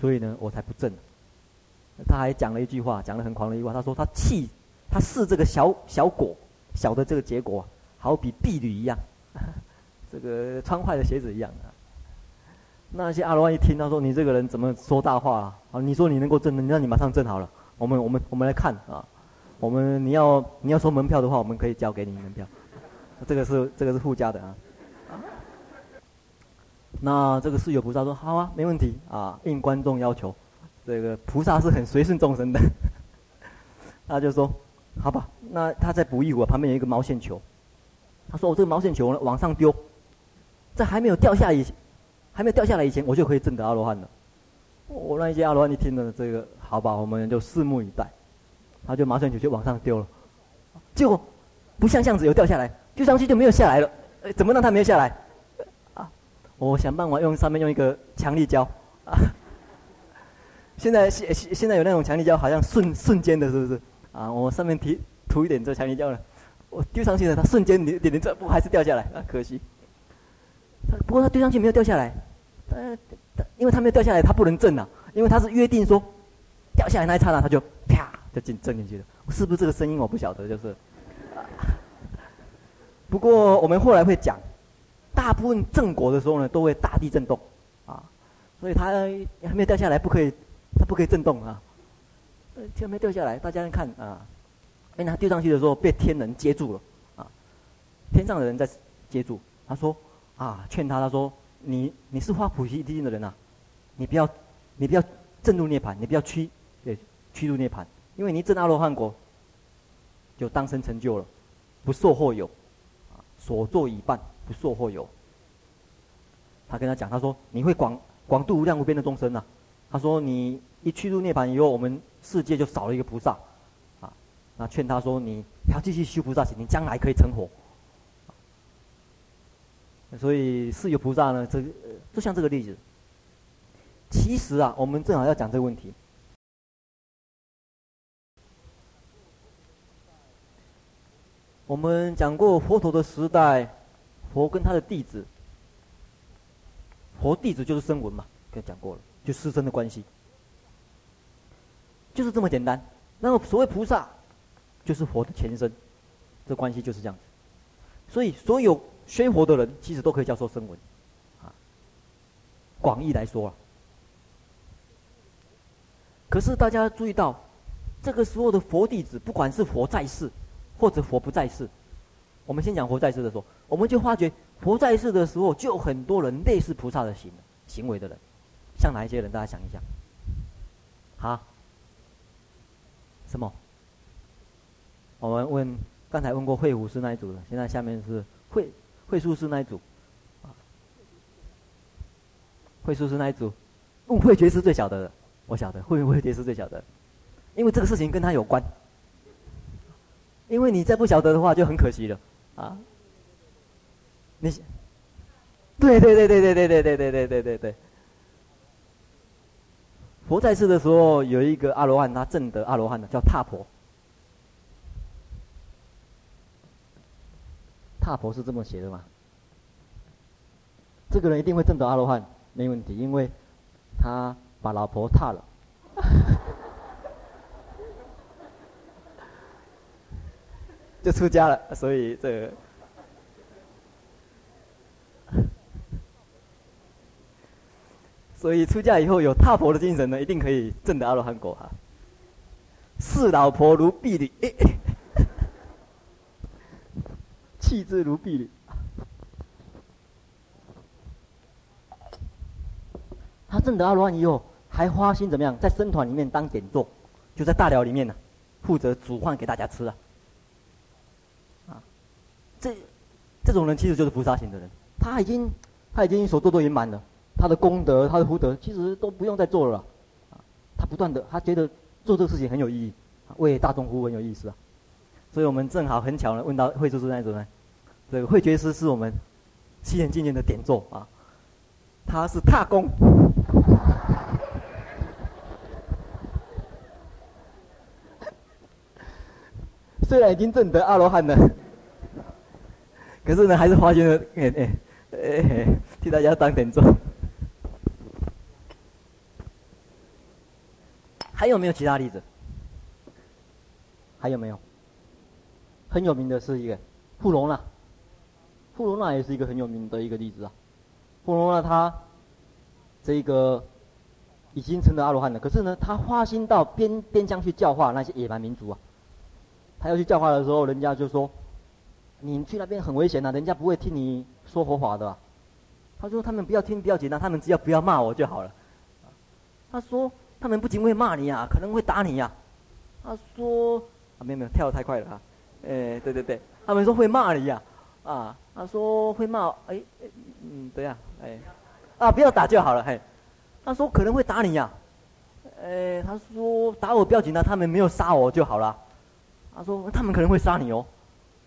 所以呢，我才不证。”他还讲了一句话，讲了很狂的一句话，他说：“他弃他视这个小小果小的这个结果，好比婢女一样。”这个穿坏的鞋子一样啊！那些阿罗汉一听，他说：“你这个人怎么说大话啊？你说你能够证的，那你马上证好了。我们我们我们来看啊，我们你要你要收门票的话，我们可以交给你门票。这个是这个是附加的啊。那这个室友菩萨说：好啊，没问题啊，应观众要求。这个菩萨是很随顺众生的，他就说：好吧，那他在补衣服，旁边有一个毛线球。他说：我这个毛线球呢，往上丢。”在还没有掉下以，还没有掉下来以前，我就可以证得阿罗汉了。我让一些阿罗汉一听了这个，好吧，我们就拭目以待。他就马上就就往上丢了，结果不像样子有掉下来，丢上去就没有下来了。哎，怎么让他没有下来？啊，我想办法用上面用一个强力胶啊。现在现现现在有那种强力胶，好像瞬瞬间的，是不是？啊，我上面提涂一点这强力胶了，我丢上去了，它瞬间点点点这不还是掉下来啊？可惜。不过它丢上去没有掉下来，它它，因为它没有掉下来，它不能震啊，因为它是约定说，掉下来那一刹那它就啪就进震进去了，是不是这个声音我不晓得，就是。不过我们后来会讲，大部分证果的时候呢，都会大地震动，啊，所以它还没有掉下来，不可以，他不可以震动啊，呃，就没掉下来，大家看啊，哎他丢上去的时候被天人接住了，啊，天上的人在接住，他说。啊，劝他，他说：“你你是发菩提心的人呐、啊，你不要，你不要证入涅槃，你不要屈，对，趋入涅槃，因为你证阿罗汉果，就当生成就了，不受后有，啊，所作已办，不受后有。”他跟他讲，他说：“你会广广度无量无边的众生呐、啊。”他说：“你一去入涅槃以后，我们世界就少了一个菩萨，啊，那劝他说：你要继续修菩萨行，你将来可以成佛。”所以释有菩萨呢，这个就像这个例子。其实啊，我们正好要讲这个问题。我们讲过佛陀的时代，佛跟他的弟子，佛弟子就是声闻嘛，跟讲过了，就师生的关系，就是这么简单。那么所谓菩萨，就是佛的前身，这关系就是这样子。所以所有。学佛的人其实都可以叫做声闻，啊，广义来说啊。可是大家注意到，这个时候的佛弟子，不管是佛在世，或者佛不在世，我们先讲佛在世的时候，我们就发觉佛在世的时候，就很多人类似菩萨的行行为的人，像哪一些人？大家想一想。好，什么？我们问，刚才问过会武师那一组的，现在下面是会会术师那一组，啊，慧书师那一组，悟慧觉是最晓得的，我晓得，会不会觉是最晓得，因为这个事情跟他有关，因为你再不晓得的话就很可惜了，啊，你，对对对对对对对对对对对对对，佛在世的时候有一个阿罗汉，他证得阿罗汉的叫踏婆。踏婆是这么写的吗？这个人一定会证得阿罗汉，没问题，因为他把老婆踏了，就出家了，所以这个所以出家以后有踏婆的精神呢，一定可以证得阿罗汉果哈。视老婆如婢女，弃之如婢女。他证得阿罗汉以后，还花心怎么样？在僧团里面当典座，就在大寮里面呢，负责煮饭给大家吃啊。啊，这这种人其实就是菩萨行的人，他已经他已经所做都圆满了。他的功德，他的福德，其实都不用再做了，啊，他不断的，他觉得做这个事情很有意义，为大众服务很有意思啊，所以我们正好很巧呢，问到慧知师那种呢，这个慧觉师是我们西元纪念的点座啊，他是踏功，虽然已经证得阿罗汉了，可是呢，还是花心的，哎哎哎，替大家当点座。还有没有其他例子？还有没有？很有名的是一个富罗那，富罗那也是一个很有名的一个例子啊。富罗那他这个已经成了阿罗汉了，可是呢，他花心到边边疆去教化那些野蛮民族啊。他要去教化的时候，人家就说：“你去那边很危险呐、啊，人家不会听你说佛法的、啊。”他说：“他们不要听，不要紧张，他们只要不要骂我就好了。”他说。他们不仅会骂你啊，可能会打你呀、啊。他说：“啊，没有没有，跳得太快了啊。”哎，对对对，他们说会骂你呀、啊，啊，他说会骂，哎，嗯，对呀，哎，啊，不要打就好了，嘿。他说可能会打你呀、啊，哎，他说打我不要紧的，他们没有杀我就好了。他说他们可能会杀你哦。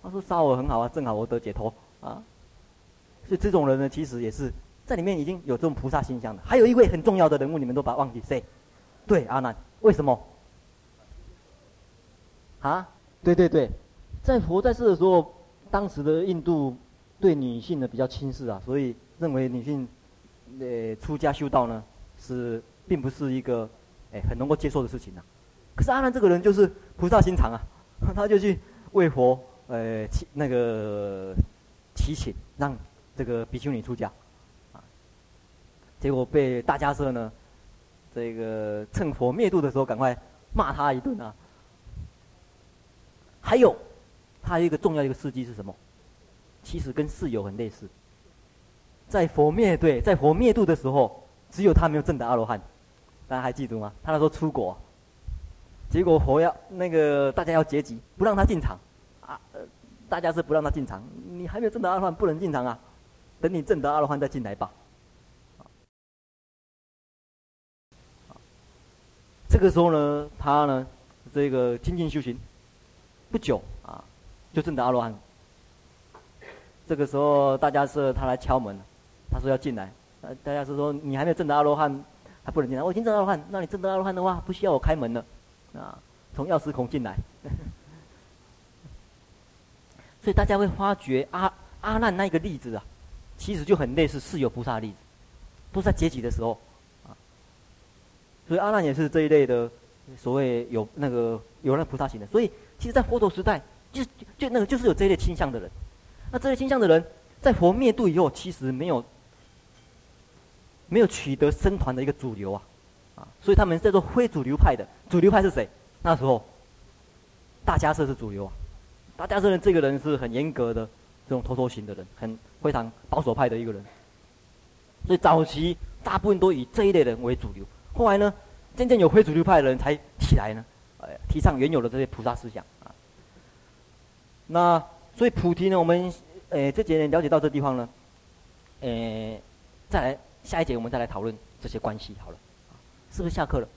他说杀我很好啊，正好我得解脱啊。所以这种人呢，其实也是在里面已经有这种菩萨形象的。还有一位很重要的人物，你们都把他忘记谁？对，阿难，为什么？啊？对对对，在佛在世的时候，当时的印度对女性呢比较轻视啊，所以认为女性呃出家修道呢是并不是一个哎很能够接受的事情啊。可是阿难这个人就是菩萨心肠啊，他就去为佛呃祈那个祈请让这个比丘尼出家，啊，结果被大迦叶呢。这个趁佛灭度的时候，赶快骂他一顿啊！还有，他有一个重要一个事迹是什么？其实跟室友很类似。在佛灭对，在佛灭度的时候，只有他没有证得阿罗汉，大家还记得吗？他那时候出国，结果佛要那个大家要结集，不让他进场啊！大家是不让他进场，你还没有证得阿罗汉，不能进场啊！等你证得阿罗汉再进来吧。这个时候呢，他呢，这个精进修行不久啊，就证得阿罗汉。这个时候，大家是他来敲门，他说要进来。呃大家是说：“你还没有证得阿罗汉，还不能进来。我已经证得阿罗汉，那你证得阿罗汉的话，不需要我开门了。”啊，从药师孔进来。所以大家会发觉阿阿难那个例子啊，其实就很类似四有菩萨的例子，都在结集的时候。所以阿难也是这一类的，所谓有那个有那菩萨行的。所以其实，在佛陀时代，就就那个就是有这一类倾向的人。那这类倾向的人，在佛灭度以后，其实没有没有取得僧团的一个主流啊，啊，所以他们叫做非主流派的。主流派是谁？那时候大迦叶是主流啊。大迦叶这个人是很严格的这种头头型的人，很非常保守派的一个人。所以早期大部分都以这一类人为主流。后来呢，真正有非主流派的人才起来呢，呃，提倡原有的这些菩萨思想啊。那所以菩提呢，我们呃这节呢了解到这地方呢，呃，再来下一节我们再来讨论这些关系好了，是不是下课了？